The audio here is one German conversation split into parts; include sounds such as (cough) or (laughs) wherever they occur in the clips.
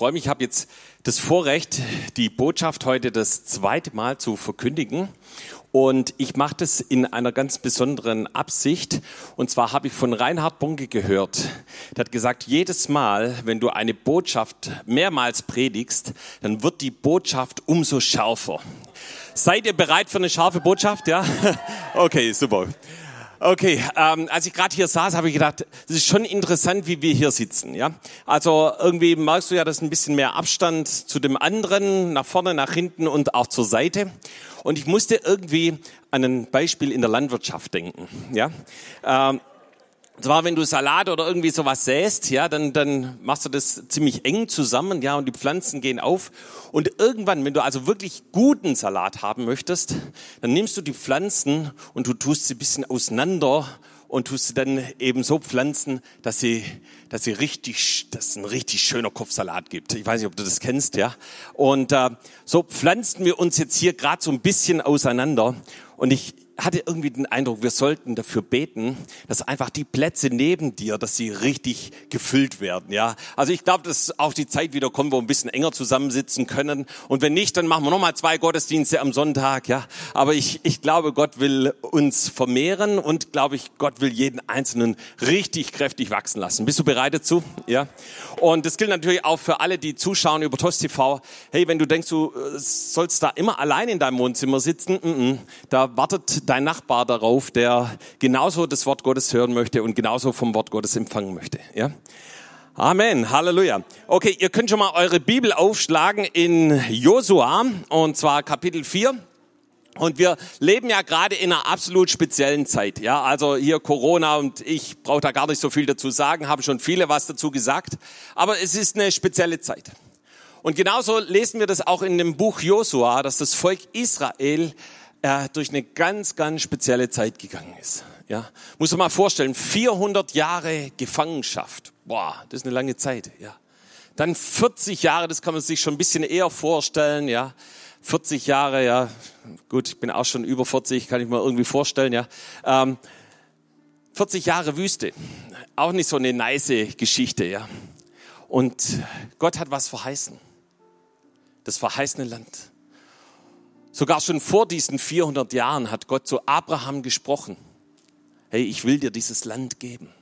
freue mich, ich habe jetzt das Vorrecht, die Botschaft heute das zweite Mal zu verkündigen. Und ich mache das in einer ganz besonderen Absicht. Und zwar habe ich von Reinhard Bonke gehört. Der hat gesagt, jedes Mal, wenn du eine Botschaft mehrmals predigst, dann wird die Botschaft umso schärfer. Seid ihr bereit für eine scharfe Botschaft? Ja? (laughs) Okay, super. Okay, ähm, als ich gerade hier saß, habe ich gedacht, es ist schon interessant, wie wir hier sitzen. Ja, also irgendwie merkst du ja, dass ein bisschen mehr Abstand zu dem anderen, nach vorne, nach hinten und auch zur Seite. Und ich musste irgendwie an ein Beispiel in der Landwirtschaft denken. Ja, ähm, zwar, wenn du Salat oder irgendwie sowas säst, ja, dann, dann machst du das ziemlich eng zusammen, ja, und die Pflanzen gehen auf. Und irgendwann, wenn du also wirklich guten Salat haben möchtest, dann nimmst du die Pflanzen und du tust sie ein bisschen auseinander und tust sie dann eben so pflanzen, dass sie, dass sie richtig, dass es ein richtig schöner Kopfsalat gibt. Ich weiß nicht, ob du das kennst, ja. Und äh, so pflanzen wir uns jetzt hier gerade so ein bisschen auseinander. Und ich, hatte irgendwie den Eindruck, wir sollten dafür beten, dass einfach die Plätze neben dir, dass sie richtig gefüllt werden, ja. Also ich glaube, dass auch die Zeit wieder kommt, wo wir ein bisschen enger zusammensitzen können. Und wenn nicht, dann machen wir nochmal zwei Gottesdienste am Sonntag, ja. Aber ich, ich glaube, Gott will uns vermehren und glaube ich, Gott will jeden Einzelnen richtig kräftig wachsen lassen. Bist du bereit dazu? Ja. Und das gilt natürlich auch für alle, die zuschauen über TOS TV. Hey, wenn du denkst, du äh, sollst da immer allein in deinem Wohnzimmer sitzen, mm -mm, da wartet dein Nachbar darauf, der genauso das Wort Gottes hören möchte und genauso vom Wort Gottes empfangen möchte. Ja? Amen, Halleluja. Okay, ihr könnt schon mal eure Bibel aufschlagen in Josua und zwar Kapitel 4. Und wir leben ja gerade in einer absolut speziellen Zeit. Ja, also hier Corona und ich brauche da gar nicht so viel dazu sagen, haben schon viele was dazu gesagt. Aber es ist eine spezielle Zeit. Und genauso lesen wir das auch in dem Buch Josua, dass das Volk Israel er durch eine ganz, ganz spezielle Zeit gegangen ist. Ja, muss man mal vorstellen, 400 Jahre Gefangenschaft. Boah, das ist eine lange Zeit. Ja, dann 40 Jahre, das kann man sich schon ein bisschen eher vorstellen. Ja, 40 Jahre. Ja, gut, ich bin auch schon über 40, kann ich mir irgendwie vorstellen. Ja, ähm, 40 Jahre Wüste, auch nicht so eine nice Geschichte. Ja, und Gott hat was verheißen. Das verheißene Land. Sogar schon vor diesen 400 Jahren hat Gott zu Abraham gesprochen. Hey, ich will dir dieses Land geben.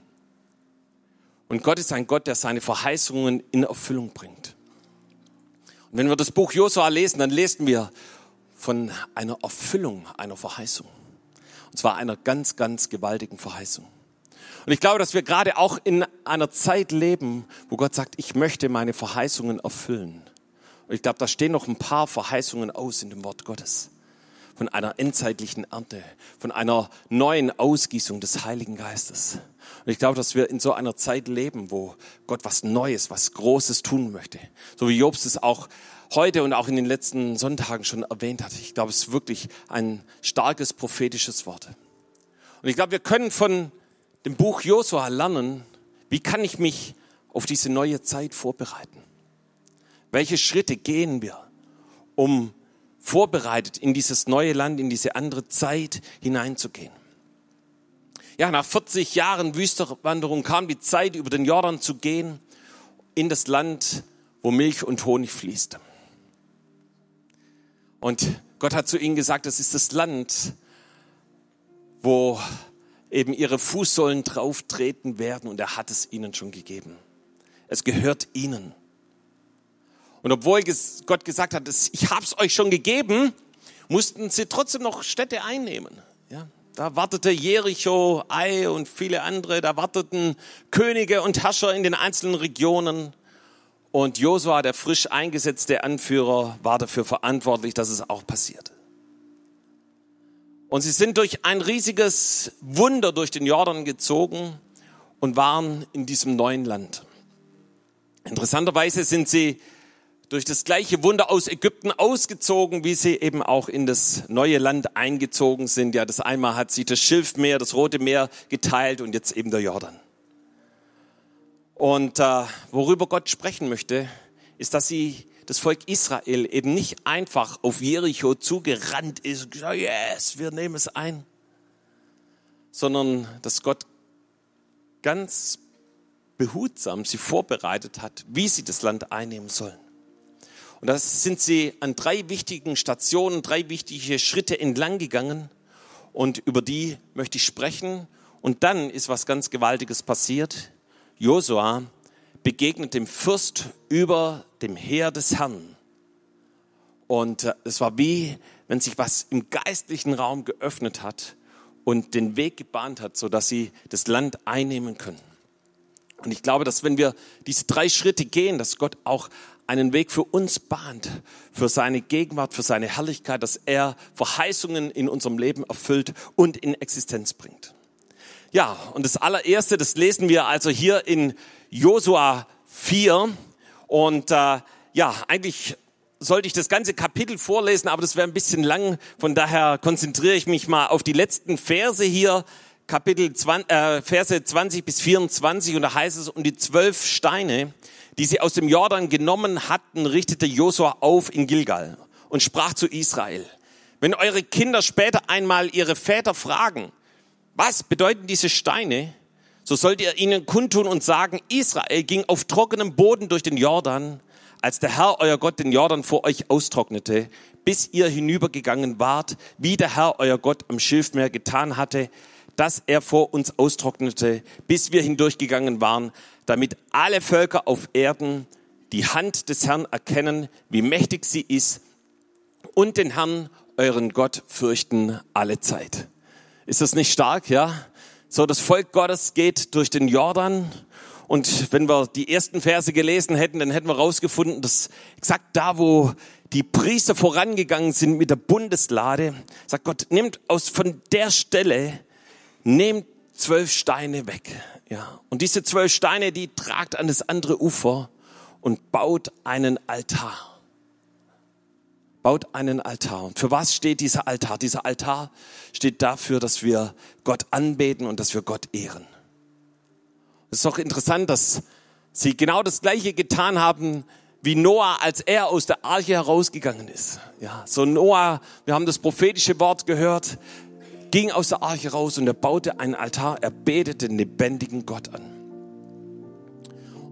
Und Gott ist ein Gott, der seine Verheißungen in Erfüllung bringt. Und wenn wir das Buch Josua lesen, dann lesen wir von einer Erfüllung einer Verheißung. Und zwar einer ganz, ganz gewaltigen Verheißung. Und ich glaube, dass wir gerade auch in einer Zeit leben, wo Gott sagt, ich möchte meine Verheißungen erfüllen. Und ich glaube, da stehen noch ein paar Verheißungen aus in dem Wort Gottes. Von einer endzeitlichen Ernte, von einer neuen Ausgießung des Heiligen Geistes. Und ich glaube, dass wir in so einer Zeit leben, wo Gott was Neues, was Großes tun möchte. So wie Jobs es auch heute und auch in den letzten Sonntagen schon erwähnt hat. Ich glaube, es ist wirklich ein starkes prophetisches Wort. Und ich glaube, wir können von dem Buch Josua lernen, wie kann ich mich auf diese neue Zeit vorbereiten? Welche Schritte gehen wir, um vorbereitet in dieses neue Land, in diese andere Zeit hineinzugehen? Ja, nach 40 Jahren Wüsterwanderung kam die Zeit, über den Jordan zu gehen, in das Land, wo Milch und Honig fließt. Und Gott hat zu ihnen gesagt, das ist das Land, wo eben ihre Fußsohlen drauf treten werden und er hat es ihnen schon gegeben. Es gehört ihnen. Und obwohl Gott gesagt hat, ich habe es euch schon gegeben, mussten sie trotzdem noch Städte einnehmen. Ja, da wartete Jericho, Ai und viele andere, da warteten Könige und Herrscher in den einzelnen Regionen. Und Josua, der frisch eingesetzte Anführer, war dafür verantwortlich, dass es auch passiert. Und sie sind durch ein riesiges Wunder durch den Jordan gezogen und waren in diesem neuen Land. Interessanterweise sind sie durch das gleiche Wunder aus Ägypten ausgezogen, wie sie eben auch in das neue Land eingezogen sind. Ja, das einmal hat sich das Schilfmeer, das Rote Meer geteilt und jetzt eben der Jordan. Und äh, worüber Gott sprechen möchte, ist, dass sie das Volk Israel eben nicht einfach auf Jericho zugerannt ist und gesagt, yes, wir nehmen es ein, sondern dass Gott ganz behutsam sie vorbereitet hat, wie sie das Land einnehmen sollen. Und da sind sie an drei wichtigen Stationen, drei wichtige Schritte entlang gegangen. Und über die möchte ich sprechen. Und dann ist was ganz Gewaltiges passiert. Josua begegnet dem Fürst über dem Heer des Herrn. Und äh, es war wie, wenn sich was im geistlichen Raum geöffnet hat und den Weg gebahnt hat, so dass sie das Land einnehmen können. Und ich glaube, dass wenn wir diese drei Schritte gehen, dass Gott auch einen Weg für uns bahnt, für seine Gegenwart, für seine Herrlichkeit, dass er Verheißungen in unserem Leben erfüllt und in Existenz bringt. Ja, und das allererste, das lesen wir also hier in Josua 4. Und äh, ja, eigentlich sollte ich das ganze Kapitel vorlesen, aber das wäre ein bisschen lang. Von daher konzentriere ich mich mal auf die letzten Verse hier, Kapitel 20, äh, Verse 20 bis 24. Und da heißt es, um die zwölf Steine, die sie aus dem Jordan genommen hatten, richtete Josua auf in Gilgal und sprach zu Israel, wenn eure Kinder später einmal ihre Väter fragen, was bedeuten diese Steine, so sollt ihr ihnen kundtun und sagen, Israel ging auf trockenem Boden durch den Jordan, als der Herr euer Gott den Jordan vor euch austrocknete, bis ihr hinübergegangen wart, wie der Herr euer Gott am Schilfmeer getan hatte, dass er vor uns austrocknete, bis wir hindurchgegangen waren, damit alle Völker auf Erden die Hand des Herrn erkennen, wie mächtig sie ist, und den Herrn, euren Gott, fürchten alle Zeit. Ist das nicht stark, ja? So, das Volk Gottes geht durch den Jordan. Und wenn wir die ersten Verse gelesen hätten, dann hätten wir rausgefunden, dass exakt da, wo die Priester vorangegangen sind mit der Bundeslade, sagt Gott, nimmt aus von der Stelle nehmt zwölf Steine weg. Ja. Und diese zwölf Steine, die tragt an das andere Ufer und baut einen Altar. Baut einen Altar. Und für was steht dieser Altar? Dieser Altar steht dafür, dass wir Gott anbeten und dass wir Gott ehren. Es ist doch interessant, dass sie genau das Gleiche getan haben wie Noah, als er aus der Arche herausgegangen ist. Ja, so Noah, wir haben das prophetische Wort gehört, ging aus der Arche raus und er baute einen Altar, er betete den lebendigen Gott an.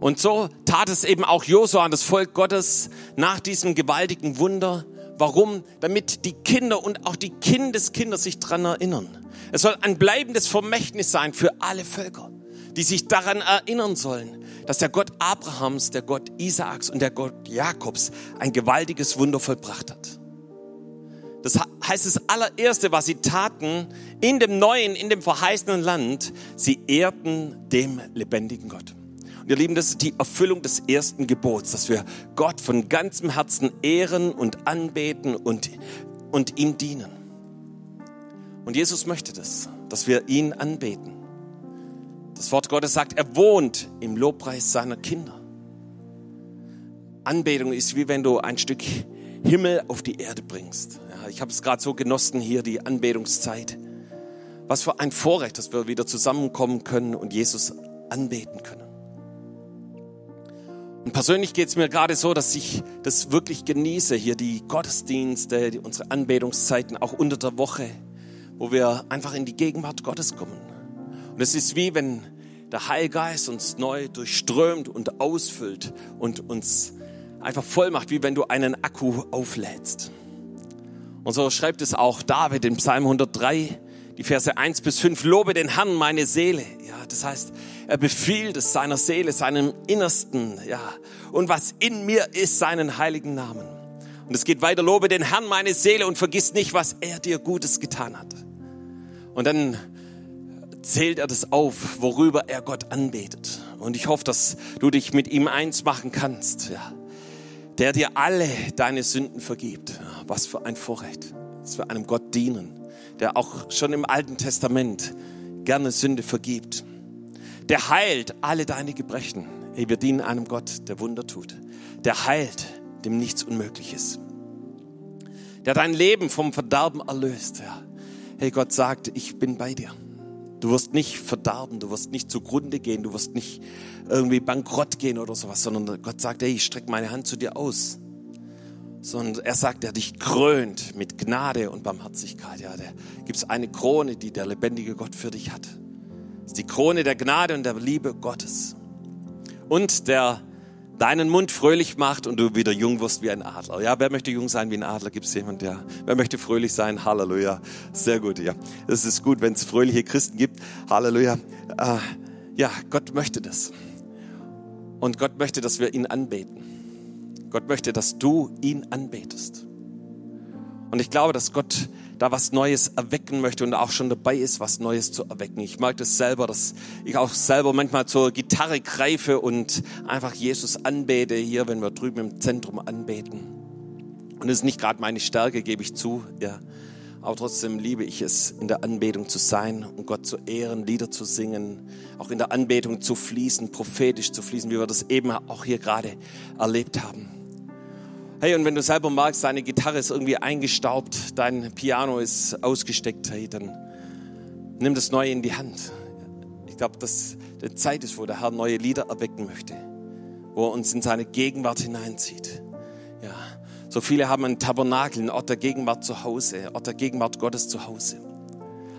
Und so tat es eben auch Josua an das Volk Gottes nach diesem gewaltigen Wunder. Warum? Damit die Kinder und auch die Kindeskinder sich dran erinnern. Es soll ein bleibendes Vermächtnis sein für alle Völker, die sich daran erinnern sollen, dass der Gott Abrahams, der Gott Isaaks und der Gott Jakobs ein gewaltiges Wunder vollbracht hat. Das heißt, das allererste, was sie taten in dem neuen, in dem verheißenen Land, sie ehrten dem lebendigen Gott. Und ihr Lieben, das ist die Erfüllung des ersten Gebots, dass wir Gott von ganzem Herzen ehren und anbeten und, und ihm dienen. Und Jesus möchte das, dass wir ihn anbeten. Das Wort Gottes sagt, er wohnt im Lobpreis seiner Kinder. Anbetung ist wie wenn du ein Stück Himmel auf die Erde bringst. Ich habe es gerade so genossen hier, die Anbetungszeit. Was für ein Vorrecht, dass wir wieder zusammenkommen können und Jesus anbeten können. Und persönlich geht es mir gerade so, dass ich das wirklich genieße, hier die Gottesdienste, die, unsere Anbetungszeiten, auch unter der Woche, wo wir einfach in die Gegenwart Gottes kommen. Und es ist wie wenn der Heilgeist uns neu durchströmt und ausfüllt und uns einfach voll macht, wie wenn du einen Akku auflädst. Und so schreibt es auch David in Psalm 103, die Verse 1 bis 5, lobe den Herrn meine Seele. Ja, das heißt, er befiehlt es seiner Seele, seinem Innersten, ja. Und was in mir ist, seinen heiligen Namen. Und es geht weiter, lobe den Herrn meine Seele und vergiss nicht, was er dir Gutes getan hat. Und dann zählt er das auf, worüber er Gott anbetet. Und ich hoffe, dass du dich mit ihm eins machen kannst, ja der dir alle deine Sünden vergibt. Was für ein Vorrecht, dass wir einem Gott dienen, der auch schon im Alten Testament gerne Sünde vergibt. Der heilt alle deine Gebrechen. Hey, wir dienen einem Gott, der Wunder tut. Der heilt, dem nichts unmöglich ist. Der dein Leben vom Verderben erlöst. Ja. Hey, Gott sagt, ich bin bei dir. Du wirst nicht verdarben, du wirst nicht zugrunde gehen, du wirst nicht irgendwie bankrott gehen oder sowas, sondern Gott sagt, hey, ich strecke meine Hand zu dir aus. Sondern er sagt, er dich krönt mit Gnade und Barmherzigkeit. Ja, da gibt es eine Krone, die der lebendige Gott für dich hat. Das ist die Krone der Gnade und der Liebe Gottes. und der deinen Mund fröhlich macht und du wieder jung wirst wie ein Adler. Ja, wer möchte jung sein wie ein Adler? Gibt es jemand? Ja. Wer möchte fröhlich sein? Halleluja. Sehr gut, ja. Es ist gut, wenn es fröhliche Christen gibt. Halleluja. Äh, ja, Gott möchte das. Und Gott möchte, dass wir ihn anbeten. Gott möchte, dass du ihn anbetest. Und ich glaube, dass Gott da was Neues erwecken möchte und auch schon dabei ist, was Neues zu erwecken. Ich mag das selber, dass ich auch selber manchmal zur Gitarre greife und einfach Jesus anbete, hier, wenn wir drüben im Zentrum anbeten. Und es ist nicht gerade meine Stärke, gebe ich zu, ja. Aber trotzdem liebe ich es, in der Anbetung zu sein und Gott zu ehren, Lieder zu singen, auch in der Anbetung zu fließen, prophetisch zu fließen, wie wir das eben auch hier gerade erlebt haben. Hey, und wenn du selber magst, deine Gitarre ist irgendwie eingestaubt, dein Piano ist ausgesteckt, hey, dann nimm das Neue in die Hand. Ich glaube, dass die Zeit ist, wo der Herr neue Lieder erwecken möchte, wo er uns in seine Gegenwart hineinzieht. Ja, so viele haben einen Tabernakel, einen Ort der Gegenwart zu Hause, Ort der Gegenwart Gottes zu Hause.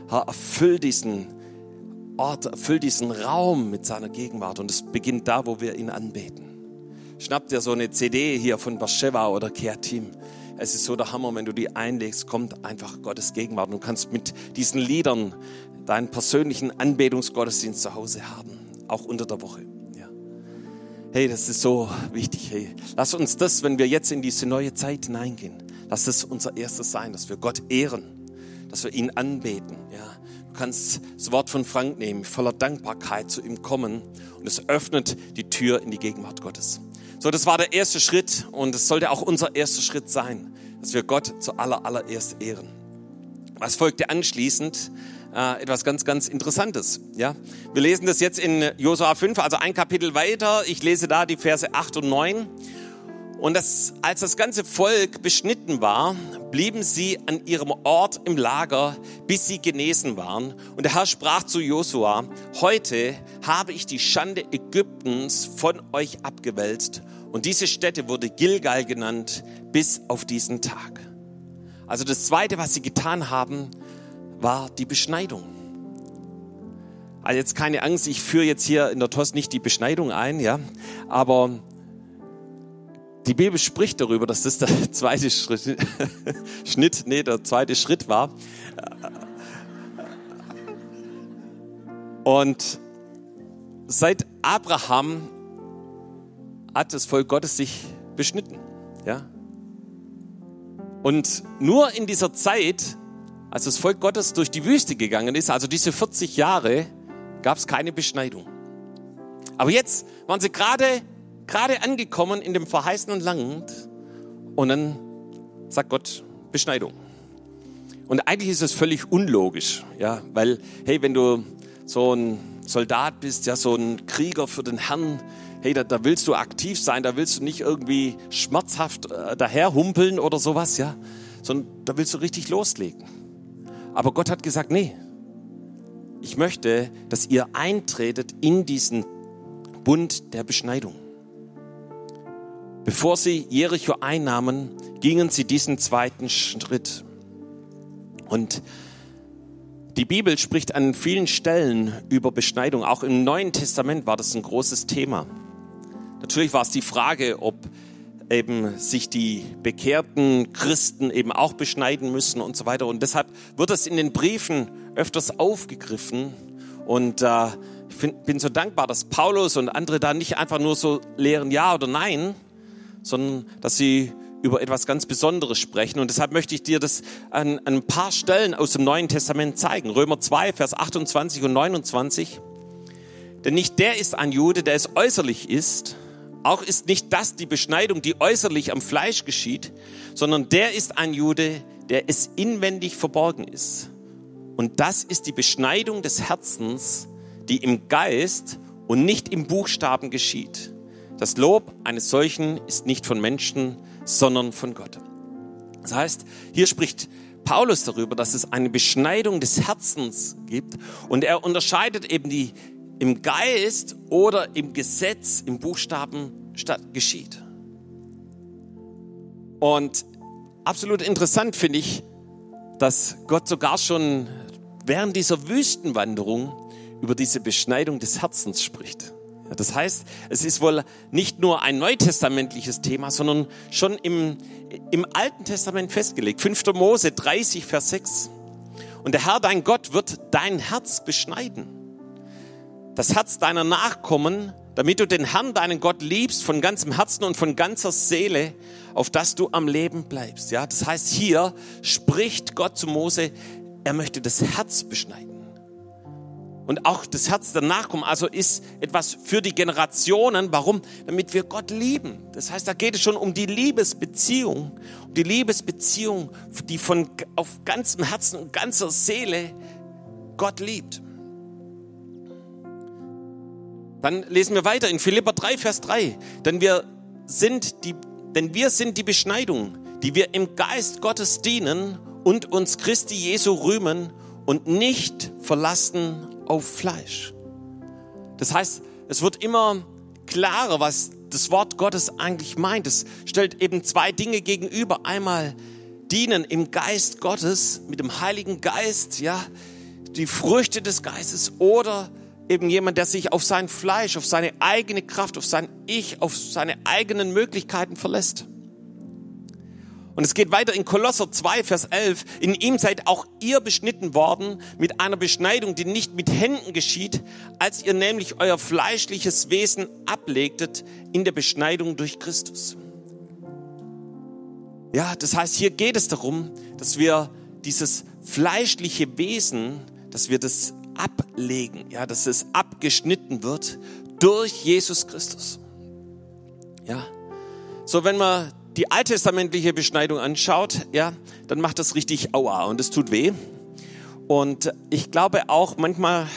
Herr, erfüll diesen Ort, erfüll diesen Raum mit seiner Gegenwart und es beginnt da, wo wir ihn anbeten. Schnapp dir so eine CD hier von Bathsheba oder Care-Team. Es ist so der Hammer, wenn du die einlegst, kommt einfach Gottes Gegenwart. Du kannst mit diesen Liedern deinen persönlichen Anbetungsgottesdienst zu Hause haben, auch unter der Woche. Ja. Hey, das ist so wichtig. Hey, lass uns das, wenn wir jetzt in diese neue Zeit hineingehen, lass das unser erstes sein, dass wir Gott ehren, dass wir ihn anbeten. Ja. Du kannst das Wort von Frank nehmen, voller Dankbarkeit zu ihm kommen und es öffnet die Tür in die Gegenwart Gottes. So, das war der erste Schritt und es sollte auch unser erster Schritt sein, dass wir Gott zuallererst allererst ehren. Was folgte anschließend? Äh, etwas ganz, ganz Interessantes. Ja, wir lesen das jetzt in Josua 5, also ein Kapitel weiter. Ich lese da die Verse 8 und 9. Und das, als das ganze Volk beschnitten war, blieben sie an ihrem Ort im Lager, bis sie genesen waren. Und der Herr sprach zu Josua, heute habe ich die Schande Ägyptens von euch abgewälzt. Und diese Stätte wurde Gilgal genannt bis auf diesen Tag. Also das Zweite, was sie getan haben, war die Beschneidung. Also jetzt keine Angst, ich führe jetzt hier in der TOS nicht die Beschneidung ein, ja, aber die Bibel spricht darüber, dass das der (laughs) zweite Schritt, (laughs) Schnitt, nee, der zweite Schritt war. Und seit Abraham hat das Volk Gottes sich beschnitten, ja. Und nur in dieser Zeit, als das Volk Gottes durch die Wüste gegangen ist, also diese 40 Jahre, gab es keine Beschneidung. Aber jetzt waren sie gerade gerade angekommen in dem verheißenen Land und dann sagt Gott Beschneidung. Und eigentlich ist es völlig unlogisch, ja, weil, hey, wenn du so ein Soldat bist, ja, so ein Krieger für den Herrn, hey, da, da willst du aktiv sein, da willst du nicht irgendwie schmerzhaft äh, daherhumpeln oder sowas, ja, sondern da willst du richtig loslegen. Aber Gott hat gesagt, nee, ich möchte, dass ihr eintretet in diesen Bund der Beschneidung. Bevor sie Jericho einnahmen, gingen sie diesen zweiten Schritt. Und die Bibel spricht an vielen Stellen über Beschneidung. Auch im Neuen Testament war das ein großes Thema. Natürlich war es die Frage, ob eben sich die bekehrten Christen eben auch beschneiden müssen und so weiter. Und deshalb wird das in den Briefen öfters aufgegriffen. Und äh, ich find, bin so dankbar, dass Paulus und andere da nicht einfach nur so lehren Ja oder Nein, sondern dass sie über etwas ganz Besonderes sprechen. Und deshalb möchte ich dir das an, an, ein paar Stellen aus dem Neuen Testament zeigen. Römer 2, Vers 28 und 29. Denn nicht der ist ein Jude, der es äußerlich ist. Auch ist nicht das die Beschneidung, die äußerlich am Fleisch geschieht, sondern der ist ein Jude, der es inwendig verborgen ist. Und das ist die Beschneidung des Herzens, die im Geist und nicht im Buchstaben geschieht. Das Lob eines solchen ist nicht von Menschen, sondern von Gott. Das heißt, hier spricht Paulus darüber, dass es eine Beschneidung des Herzens gibt und er unterscheidet eben die im Geist oder im Gesetz, im Buchstaben statt geschieht. Und absolut interessant finde ich, dass Gott sogar schon während dieser Wüstenwanderung über diese Beschneidung des Herzens spricht. Das heißt, es ist wohl nicht nur ein neutestamentliches Thema, sondern schon im, im Alten Testament festgelegt. 5. Mose 30, Vers 6. Und der Herr, dein Gott, wird dein Herz beschneiden. Das Herz deiner Nachkommen, damit du den Herrn, deinen Gott, liebst von ganzem Herzen und von ganzer Seele, auf dass du am Leben bleibst. Ja, das heißt, hier spricht Gott zu Mose, er möchte das Herz beschneiden und auch das Herz der Nachkommen. Also ist etwas für die Generationen. Warum? Damit wir Gott lieben. Das heißt, da geht es schon um die Liebesbeziehung. Um die Liebesbeziehung, die von auf ganzem Herzen und ganzer Seele Gott liebt. Dann lesen wir weiter in Philippa 3, Vers 3. Denn wir sind die, denn wir sind die Beschneidung, die wir im Geist Gottes dienen und uns Christi Jesu rühmen und nicht verlassen auf Fleisch. Das heißt, es wird immer klarer, was das Wort Gottes eigentlich meint. Es stellt eben zwei Dinge gegenüber. Einmal dienen im Geist Gottes mit dem Heiligen Geist, ja, die Früchte des Geistes oder eben jemand, der sich auf sein Fleisch, auf seine eigene Kraft, auf sein Ich, auf seine eigenen Möglichkeiten verlässt. Und es geht weiter in Kolosser 2, Vers 11. In ihm seid auch ihr beschnitten worden mit einer Beschneidung, die nicht mit Händen geschieht, als ihr nämlich euer fleischliches Wesen ablegtet in der Beschneidung durch Christus. Ja, das heißt, hier geht es darum, dass wir dieses fleischliche Wesen, dass wir das ablegen, ja, dass es abgeschnitten wird durch Jesus Christus. Ja. So, wenn wir die alttestamentliche Beschneidung anschaut, ja, dann macht das richtig aua und es tut weh. Und ich glaube auch manchmal,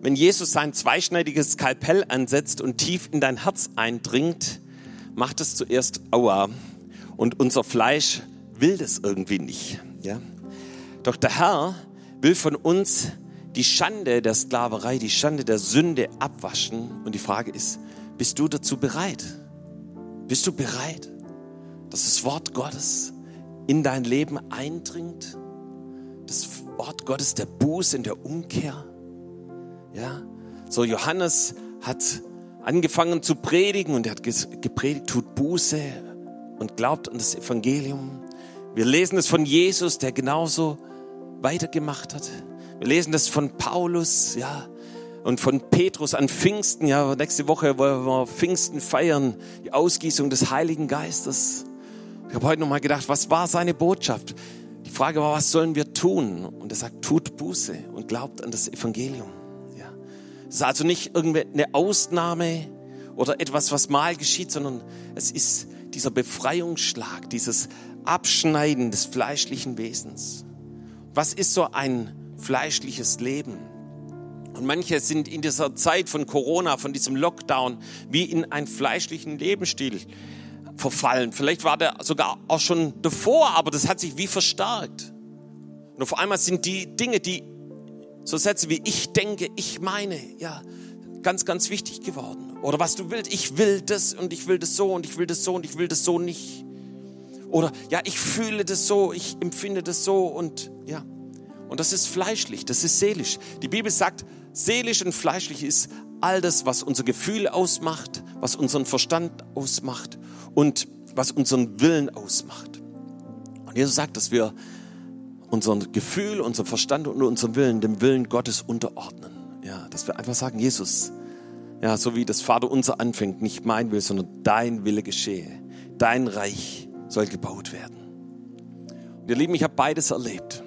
wenn Jesus sein zweischneidiges Skalpell ansetzt und tief in dein Herz eindringt, macht es zuerst aua. Und unser Fleisch will das irgendwie nicht, ja. Doch der Herr will von uns die Schande der Sklaverei, die Schande der Sünde abwaschen. Und die Frage ist, bist du dazu bereit? Bist du bereit? Dass das Wort Gottes in dein Leben eindringt. Das Wort Gottes der Buße, in der Umkehr. Ja, so Johannes hat angefangen zu predigen und er hat gepredigt, tut Buße und glaubt an das Evangelium. Wir lesen es von Jesus, der genauso weitergemacht hat. Wir lesen das von Paulus, ja, und von Petrus an Pfingsten, ja, nächste Woche wollen wir Pfingsten feiern, die Ausgießung des Heiligen Geistes. Ich habe heute nochmal gedacht, was war seine Botschaft? Die Frage war, was sollen wir tun? Und er sagt, tut Buße und glaubt an das Evangelium. Ja. Es ist also nicht irgendeine Ausnahme oder etwas, was mal geschieht, sondern es ist dieser Befreiungsschlag, dieses Abschneiden des fleischlichen Wesens. Was ist so ein fleischliches Leben? Und manche sind in dieser Zeit von Corona, von diesem Lockdown, wie in einen fleischlichen Lebensstil verfallen. Vielleicht war der sogar auch schon davor, aber das hat sich wie verstärkt. Und auf einmal sind die Dinge, die so Sätze wie ich denke, ich meine, ja, ganz, ganz wichtig geworden. Oder was du willst, ich will das und ich will das so und ich will das so und ich will das so nicht. Oder ja, ich fühle das so, ich empfinde das so und ja. Und das ist fleischlich, das ist seelisch. Die Bibel sagt, seelisch und fleischlich ist all das, was unser Gefühl ausmacht, was unseren Verstand ausmacht und was unseren Willen ausmacht. Und Jesus sagt, dass wir unseren Gefühl, unser Verstand und unseren Willen dem Willen Gottes unterordnen. Ja, dass wir einfach sagen, Jesus, ja, so wie das Vater unser anfängt, nicht mein Will, sondern dein Wille geschehe. Dein Reich soll gebaut werden. Und ihr Lieben, ich habe beides erlebt.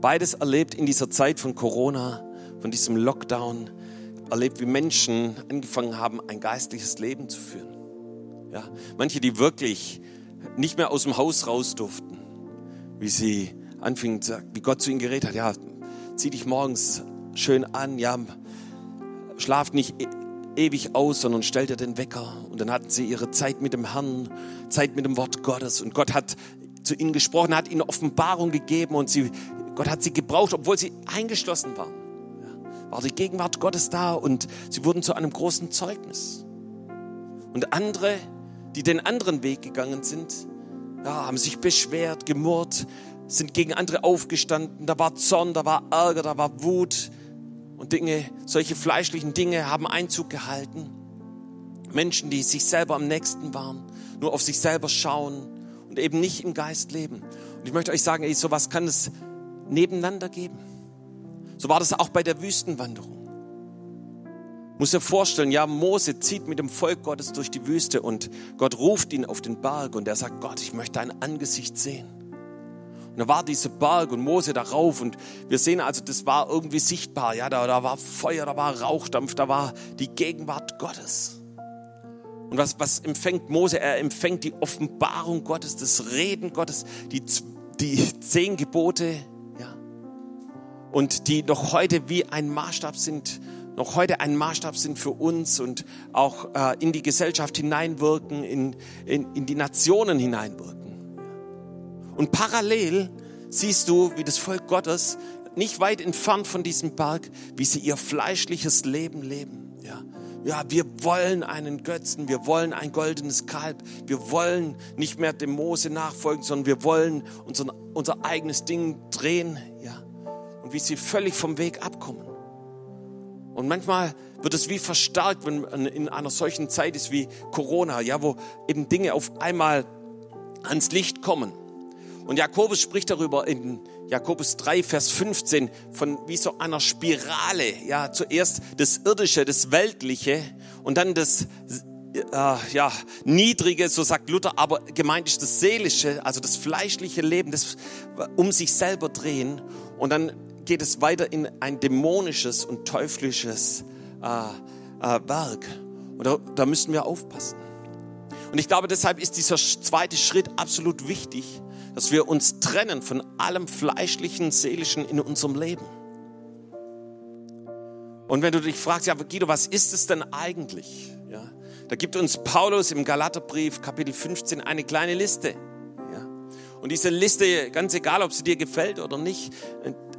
Beides erlebt in dieser Zeit von Corona, von diesem Lockdown, erlebt, wie Menschen angefangen haben, ein geistliches Leben zu führen. Ja, manche, die wirklich nicht mehr aus dem Haus raus durften, wie sie anfingen, wie Gott zu ihnen geredet hat, ja, zieh dich morgens schön an, ja, schlaf nicht e ewig aus, sondern stell dir den Wecker. Und dann hatten sie ihre Zeit mit dem Herrn, Zeit mit dem Wort Gottes. Und Gott hat zu ihnen gesprochen, hat ihnen Offenbarung gegeben und sie, Gott hat sie gebraucht, obwohl sie eingeschlossen waren. Ja, war die Gegenwart Gottes da und sie wurden zu einem großen Zeugnis. Und andere, die den anderen Weg gegangen sind, ja, haben sich beschwert, gemurrt, sind gegen andere aufgestanden. Da war Zorn, da war Ärger, da war Wut. Und Dinge, solche fleischlichen Dinge haben Einzug gehalten. Menschen, die sich selber am nächsten waren, nur auf sich selber schauen und eben nicht im Geist leben. Und ich möchte euch sagen, ey, sowas kann es nebeneinander geben. So war das auch bei der Wüstenwanderung. Muss dir vorstellen, ja, Mose zieht mit dem Volk Gottes durch die Wüste und Gott ruft ihn auf den Berg und er sagt, Gott, ich möchte dein Angesicht sehen. Und da war dieser Berg und Mose darauf und wir sehen also, das war irgendwie sichtbar. Ja, da, da war Feuer, da war Rauchdampf, da war die Gegenwart Gottes. Und was, was empfängt Mose? Er empfängt die Offenbarung Gottes, das Reden Gottes, die, die zehn Gebote, ja. Und die noch heute wie ein Maßstab sind, noch heute ein Maßstab sind für uns und auch äh, in die Gesellschaft hineinwirken, in, in, in die Nationen hineinwirken. Und parallel siehst du, wie das Volk Gottes nicht weit entfernt von diesem Berg, wie sie ihr fleischliches Leben leben. Ja, ja, wir wollen einen Götzen, wir wollen ein goldenes Kalb, wir wollen nicht mehr dem Mose nachfolgen, sondern wir wollen unser, unser eigenes Ding drehen. Ja, und wie sie völlig vom Weg abkommen. Und manchmal wird es wie verstärkt, wenn in einer solchen Zeit ist wie Corona, ja, wo eben Dinge auf einmal ans Licht kommen. Und Jakobus spricht darüber in Jakobus 3, Vers 15 von wie so einer Spirale. Ja, zuerst das Irdische, das Weltliche und dann das äh, ja, Niedrige, so sagt Luther, aber gemeint ist das Seelische, also das fleischliche Leben, das um sich selber drehen. Und dann geht es weiter in ein dämonisches und teuflisches äh, äh, Werk. Und da, da müssen wir aufpassen. Und ich glaube, deshalb ist dieser zweite Schritt absolut wichtig, dass wir uns trennen von allem fleischlichen, seelischen in unserem Leben. Und wenn du dich fragst, ja, Guido, was ist es denn eigentlich? Ja, da gibt uns Paulus im Galaterbrief Kapitel 15 eine kleine Liste. Ja, und diese Liste, ganz egal, ob sie dir gefällt oder nicht,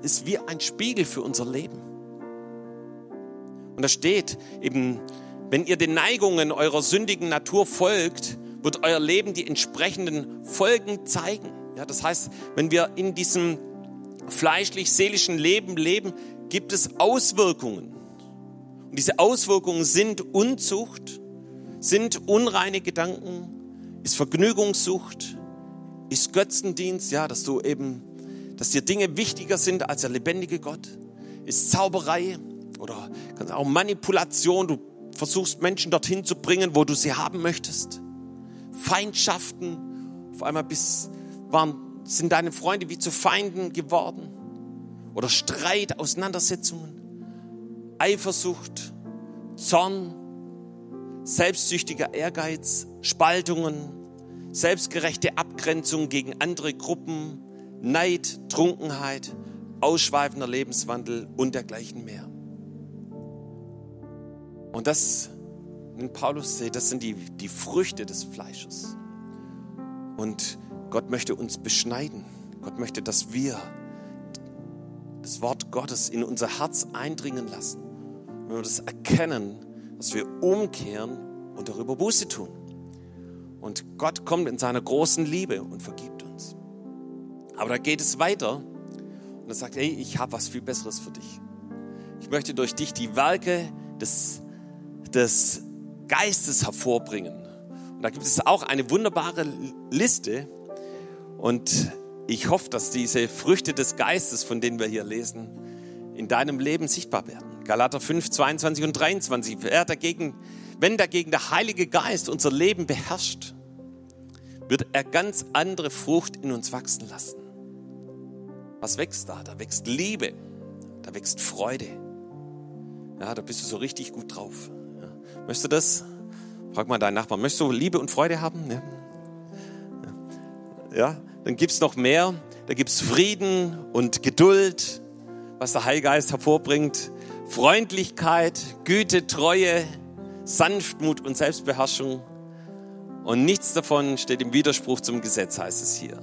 ist wie ein Spiegel für unser Leben. Und da steht eben, wenn ihr den Neigungen eurer sündigen Natur folgt, wird euer Leben die entsprechenden Folgen zeigen. Ja, das heißt, wenn wir in diesem fleischlich-seelischen Leben leben, gibt es Auswirkungen. Und diese Auswirkungen sind Unzucht, sind unreine Gedanken, ist Vergnügungssucht, ist Götzendienst, ja, dass du eben, dass dir Dinge wichtiger sind als der lebendige Gott, ist Zauberei oder auch Manipulation, du versuchst Menschen dorthin zu bringen, wo du sie haben möchtest. Feindschaften, auf einmal bis waren, sind deine Freunde wie zu Feinden geworden? Oder Streit, Auseinandersetzungen, Eifersucht, Zorn, selbstsüchtiger Ehrgeiz, Spaltungen, selbstgerechte Abgrenzung gegen andere Gruppen, Neid, Trunkenheit, ausschweifender Lebenswandel und dergleichen mehr. Und das, wenn Paulus sagt, das sind die, die Früchte des Fleisches. Und Gott möchte uns beschneiden. Gott möchte, dass wir das Wort Gottes in unser Herz eindringen lassen. Wenn wir das erkennen, dass wir umkehren und darüber Buße tun. Und Gott kommt in seiner großen Liebe und vergibt. Aber da geht es weiter und er sagt, hey, ich habe was viel Besseres für dich. Ich möchte durch dich die Werke des, des Geistes hervorbringen. Und da gibt es auch eine wunderbare Liste, und ich hoffe, dass diese Früchte des Geistes, von denen wir hier lesen, in deinem Leben sichtbar werden. Galater 5, 22 und 23. Er dagegen, wenn dagegen der Heilige Geist unser Leben beherrscht, wird er ganz andere Frucht in uns wachsen lassen. Was wächst da? Da wächst Liebe, da wächst Freude. Ja, da bist du so richtig gut drauf. Ja. Möchtest du das? Frag mal deinen Nachbarn. Möchtest du Liebe und Freude haben? Ja. ja dann gibt es noch mehr. Da gibt es Frieden und Geduld, was der Heilgeist hervorbringt. Freundlichkeit, Güte, Treue, Sanftmut und Selbstbeherrschung. Und nichts davon steht im Widerspruch zum Gesetz, heißt es hier.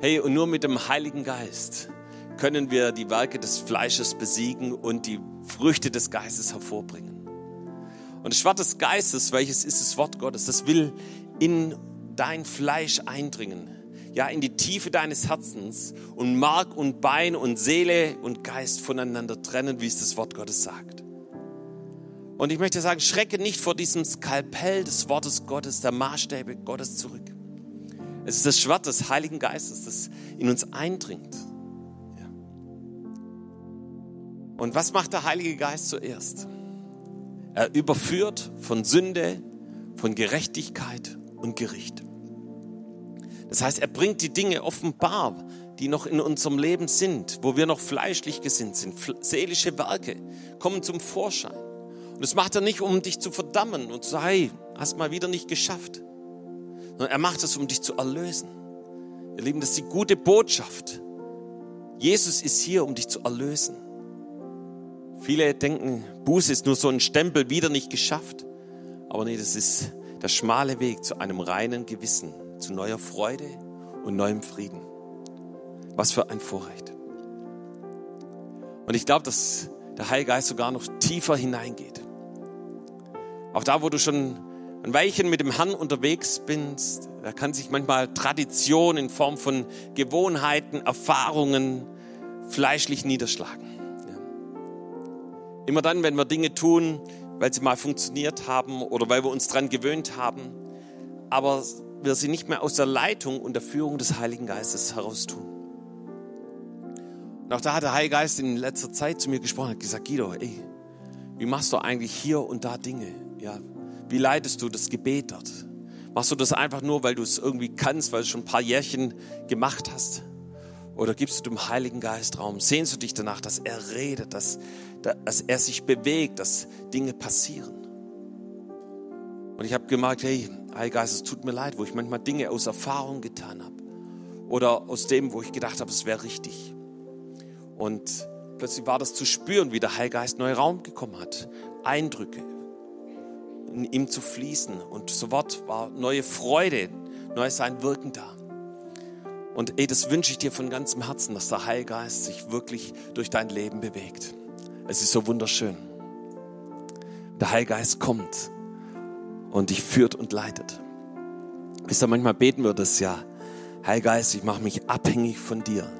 Hey, und nur mit dem Heiligen Geist können wir die Werke des Fleisches besiegen und die Früchte des Geistes hervorbringen. Und das Schwert des Geistes, welches ist das Wort Gottes, das will in dein Fleisch eindringen ja, in die Tiefe deines Herzens und Mark und Bein und Seele und Geist voneinander trennen, wie es das Wort Gottes sagt. Und ich möchte sagen, schrecke nicht vor diesem Skalpell des Wortes Gottes, der Maßstäbe Gottes zurück. Es ist das Schwert des Heiligen Geistes, das in uns eindringt. Ja. Und was macht der Heilige Geist zuerst? Er überführt von Sünde, von Gerechtigkeit und Gericht. Das heißt, er bringt die Dinge offenbar, die noch in unserem Leben sind, wo wir noch fleischlich gesinnt sind. Seelische Werke kommen zum Vorschein. Und das macht er nicht, um dich zu verdammen und zu sagen, hey, hast mal wieder nicht geschafft. Sondern er macht es, um dich zu erlösen. Ihr Lieben, das ist die gute Botschaft. Jesus ist hier, um dich zu erlösen. Viele denken, Buße ist nur so ein Stempel, wieder nicht geschafft. Aber nee, das ist der schmale Weg zu einem reinen Gewissen, zu neuer Freude und neuem Frieden. Was für ein Vorrecht. Und ich glaube, dass der Heilige Geist sogar noch tiefer hineingeht. Auch da, wo du schon ein Weilchen mit dem Herrn unterwegs bist, da kann sich manchmal Tradition in Form von Gewohnheiten, Erfahrungen fleischlich niederschlagen. Immer dann, wenn wir Dinge tun, weil sie mal funktioniert haben oder weil wir uns daran gewöhnt haben, aber wir sie nicht mehr aus der Leitung und der Führung des Heiligen Geistes heraus tun. Und auch da hat der Heilige Geist in letzter Zeit zu mir gesprochen, hat gesagt, Guido, ey, wie machst du eigentlich hier und da Dinge? Ja, wie leitest du das Gebet dort? Machst du das einfach nur, weil du es irgendwie kannst, weil du schon ein paar Jährchen gemacht hast? Oder gibst du dem Heiligen Geist Raum? Sehnst du dich danach, dass er redet, dass, dass er sich bewegt, dass Dinge passieren? Und ich habe gemerkt, hey, Heiliger Geist, es tut mir leid, wo ich manchmal Dinge aus Erfahrung getan habe. Oder aus dem, wo ich gedacht habe, es wäre richtig. Und plötzlich war das zu spüren, wie der Heilige Geist Raum gekommen hat. Eindrücke, in ihm zu fließen. Und sofort war neue Freude, neues sein Wirken da. Und ey, das wünsche ich dir von ganzem Herzen, dass der Heilgeist sich wirklich durch dein Leben bewegt. Es ist so wunderschön. Der Heilgeist kommt und dich führt und leitet. Wisst ihr, manchmal beten wir das ja. Heilgeist, ich mache mich abhängig von dir.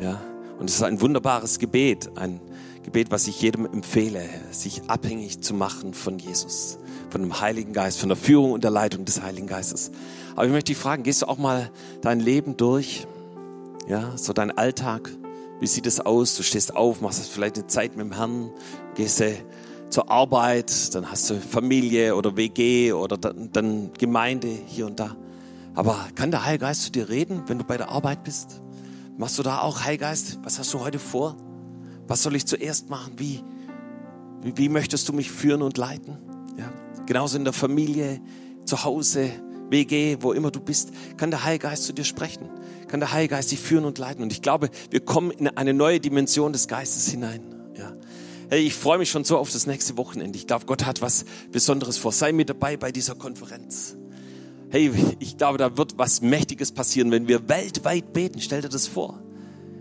Ja, und es ist ein wunderbares Gebet, ein Gebet, was ich jedem empfehle, sich abhängig zu machen von Jesus, von dem Heiligen Geist, von der Führung und der Leitung des Heiligen Geistes. Aber ich möchte dich fragen, gehst du auch mal dein Leben durch? Ja, so dein Alltag? Wie sieht es aus? Du stehst auf, machst vielleicht eine Zeit mit dem Herrn, gehst zur Arbeit, dann hast du Familie oder WG oder dann, Gemeinde hier und da. Aber kann der Heilige Geist zu dir reden, wenn du bei der Arbeit bist? Machst du da auch Heilgeist? Was hast du heute vor? Was soll ich zuerst machen? Wie, wie, wie möchtest du mich führen und leiten? Ja. Genauso in der Familie, zu Hause, WG, wo immer du bist, kann der Heilige Geist zu dir sprechen. Kann der Heilige Geist dich führen und leiten. Und ich glaube, wir kommen in eine neue Dimension des Geistes hinein. Ja. Hey, ich freue mich schon so auf das nächste Wochenende. Ich glaube, Gott hat was Besonderes vor. Sei mit dabei bei dieser Konferenz. Hey, ich glaube, da wird was Mächtiges passieren, wenn wir weltweit beten. Stell dir das vor.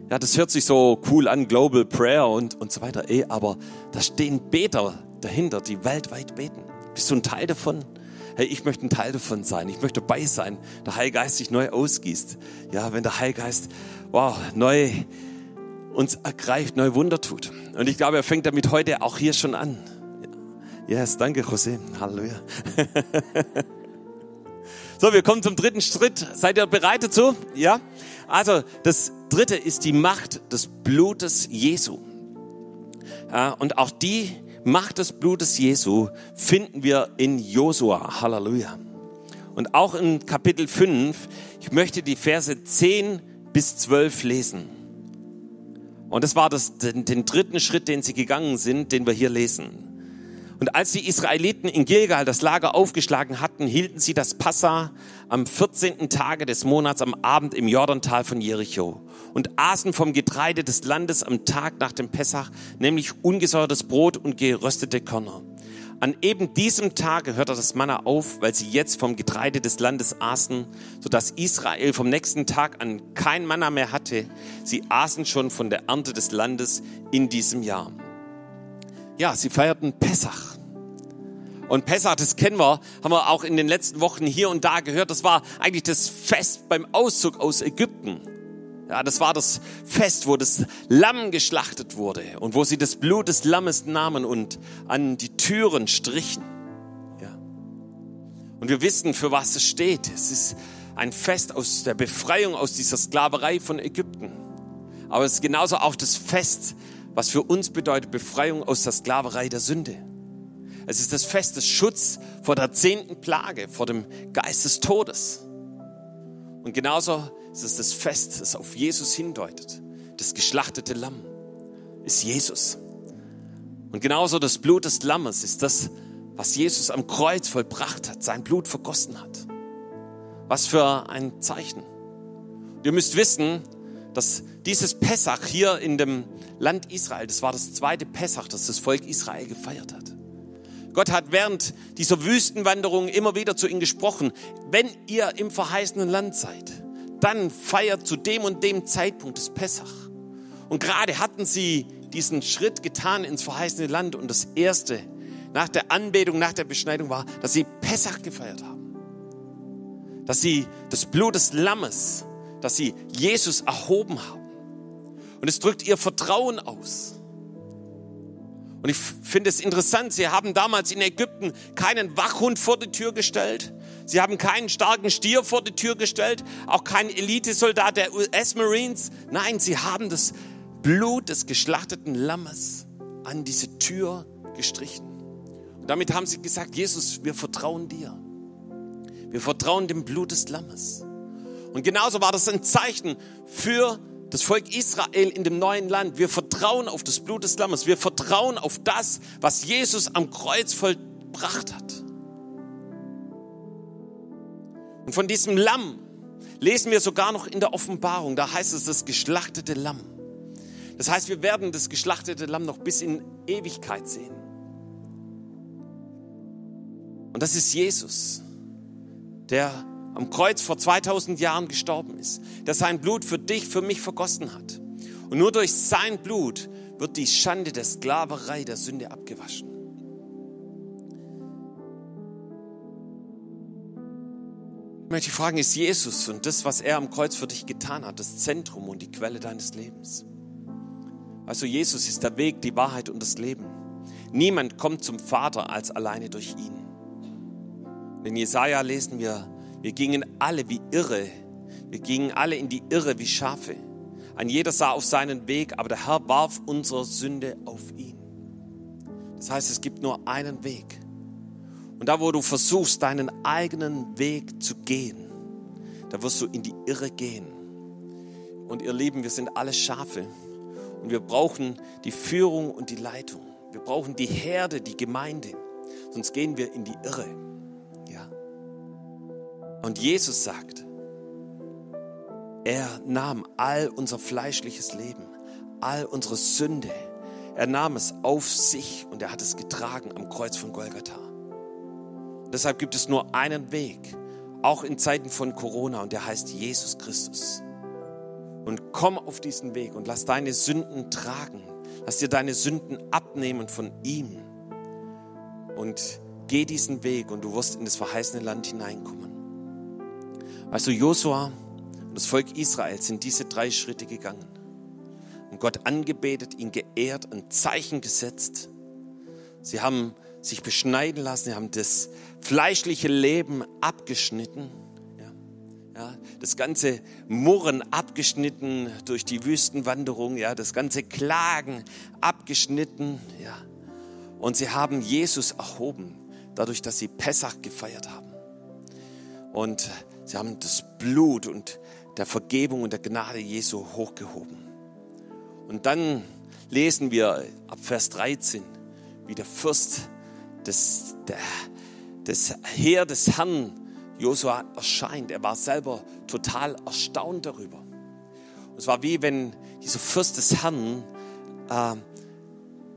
Ja, das hört sich so cool an, Global Prayer und, und so weiter. Ey, aber da stehen Beter dahinter, die weltweit beten. Bist du ein Teil davon? Hey, ich möchte ein Teil davon sein. Ich möchte dabei sein. Der Heilige Geist sich neu ausgießt. Ja, wenn der Heilige Geist, wow, neu uns ergreift, neu Wunder tut. Und ich glaube, er fängt damit heute auch hier schon an. Yes, danke, José. Halleluja. (laughs) so, wir kommen zum dritten Schritt. Seid ihr bereit dazu? Ja? Also, das dritte ist die Macht des Blutes Jesu. Ja, und auch die Macht des Blutes Jesu finden wir in Josua. Halleluja. Und auch in Kapitel 5, ich möchte die Verse 10 bis 12 lesen. Und das war das, den, den dritten Schritt, den sie gegangen sind, den wir hier lesen. Und als die Israeliten in Gilgal das Lager aufgeschlagen hatten, hielten sie das Passa am 14. Tage des Monats am Abend im Jordantal von Jericho und aßen vom Getreide des Landes am Tag nach dem Pessach, nämlich ungesäuertes Brot und geröstete Körner. An eben diesem Tage hörte das Manna auf, weil sie jetzt vom Getreide des Landes aßen, sodass Israel vom nächsten Tag an kein Manna mehr hatte. Sie aßen schon von der Ernte des Landes in diesem Jahr. Ja, sie feierten Pessach. Und Pessach, das kennen wir, haben wir auch in den letzten Wochen hier und da gehört. Das war eigentlich das Fest beim Auszug aus Ägypten. Ja, das war das Fest, wo das Lamm geschlachtet wurde und wo sie das Blut des Lammes nahmen und an die Türen strichen. Ja. Und wir wissen, für was es steht. Es ist ein Fest aus der Befreiung aus dieser Sklaverei von Ägypten. Aber es ist genauso auch das Fest, was für uns bedeutet Befreiung aus der Sklaverei der Sünde. Es ist das Fest des Schutz vor der zehnten Plage, vor dem Geist des Todes. Und genauso ist es das Fest, das auf Jesus hindeutet. Das geschlachtete Lamm ist Jesus. Und genauso das Blut des Lammes ist das, was Jesus am Kreuz vollbracht hat, sein Blut vergossen hat. Was für ein Zeichen. ihr müsst wissen, dass dieses Pessach hier in dem Land Israel, das war das zweite Pessach, das das Volk Israel gefeiert hat. Gott hat während dieser Wüstenwanderung immer wieder zu ihnen gesprochen. Wenn ihr im verheißenen Land seid, dann feiert zu dem und dem Zeitpunkt das Pessach. Und gerade hatten sie diesen Schritt getan ins verheißene Land und das erste nach der Anbetung, nach der Beschneidung war, dass sie Pessach gefeiert haben. Dass sie das Blut des Lammes, dass sie Jesus erhoben haben. Und es drückt ihr Vertrauen aus. Und ich finde es interessant, sie haben damals in Ägypten keinen Wachhund vor die Tür gestellt. Sie haben keinen starken Stier vor die Tür gestellt, auch keinen Elitesoldat der US-Marines. Nein, sie haben das Blut des geschlachteten Lammes an diese Tür gestrichen. Und damit haben sie gesagt, Jesus, wir vertrauen dir. Wir vertrauen dem Blut des Lammes. Und genauso war das ein Zeichen für das Volk Israel in dem neuen Land, wir vertrauen auf das Blut des Lammes. Wir vertrauen auf das, was Jesus am Kreuz vollbracht hat. Und von diesem Lamm lesen wir sogar noch in der Offenbarung. Da heißt es das geschlachtete Lamm. Das heißt, wir werden das geschlachtete Lamm noch bis in Ewigkeit sehen. Und das ist Jesus, der am Kreuz vor 2000 Jahren gestorben ist, der sein Blut für dich, für mich vergossen hat. Und nur durch sein Blut wird die Schande der Sklaverei, der Sünde abgewaschen. Ich möchte fragen, ist Jesus und das, was er am Kreuz für dich getan hat, das Zentrum und die Quelle deines Lebens? Also Jesus ist der Weg, die Wahrheit und das Leben. Niemand kommt zum Vater als alleine durch ihn. In Jesaja lesen wir, wir gingen alle wie Irre. Wir gingen alle in die Irre wie Schafe. Ein jeder sah auf seinen Weg, aber der Herr warf unsere Sünde auf ihn. Das heißt, es gibt nur einen Weg. Und da, wo du versuchst, deinen eigenen Weg zu gehen, da wirst du in die Irre gehen. Und ihr Lieben, wir sind alle Schafe. Und wir brauchen die Führung und die Leitung. Wir brauchen die Herde, die Gemeinde. Sonst gehen wir in die Irre. Und Jesus sagt, er nahm all unser fleischliches Leben, all unsere Sünde. Er nahm es auf sich und er hat es getragen am Kreuz von Golgatha. Deshalb gibt es nur einen Weg, auch in Zeiten von Corona, und der heißt Jesus Christus. Und komm auf diesen Weg und lass deine Sünden tragen. Lass dir deine Sünden abnehmen von ihm. Und geh diesen Weg und du wirst in das verheißene Land hineinkommen. Weißt du, Josua und das Volk Israel sind diese drei Schritte gegangen. Und Gott angebetet, ihn geehrt, ein Zeichen gesetzt. Sie haben sich beschneiden lassen, sie haben das fleischliche Leben abgeschnitten. Ja, das ganze Murren abgeschnitten durch die Wüstenwanderung, ja, das ganze Klagen abgeschnitten. Ja. Und sie haben Jesus erhoben, dadurch, dass sie Pessach gefeiert haben. Und Sie haben das Blut und der Vergebung und der Gnade Jesu hochgehoben. Und dann lesen wir ab Vers 13, wie der Fürst des, der, des Heer des Herrn Josua erscheint. Er war selber total erstaunt darüber. Und es war wie wenn dieser Fürst des Herrn äh,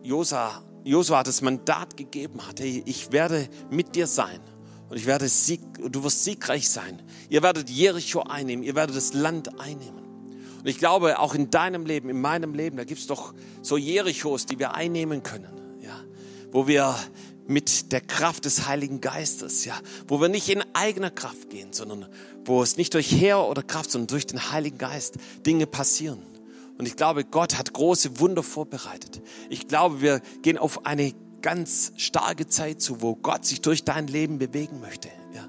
Josua, das Mandat gegeben hat, hey, ich werde mit dir sein und ich werde sieg, du wirst siegreich sein. Ihr werdet Jericho einnehmen, ihr werdet das Land einnehmen. Und ich glaube, auch in deinem Leben, in meinem Leben, da gibt es doch so Jerichos, die wir einnehmen können. Ja? Wo wir mit der Kraft des Heiligen Geistes, ja, wo wir nicht in eigener Kraft gehen, sondern wo es nicht durch Heer oder Kraft, sondern durch den Heiligen Geist Dinge passieren. Und ich glaube, Gott hat große Wunder vorbereitet. Ich glaube, wir gehen auf eine ganz starke Zeit zu, wo Gott sich durch dein Leben bewegen möchte. Ja.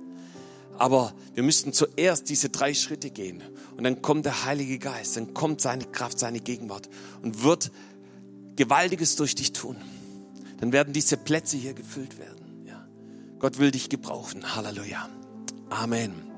Aber wir müssten zuerst diese drei Schritte gehen. Und dann kommt der Heilige Geist, dann kommt seine Kraft, seine Gegenwart und wird Gewaltiges durch dich tun. Dann werden diese Plätze hier gefüllt werden. Ja. Gott will dich gebrauchen. Halleluja. Amen.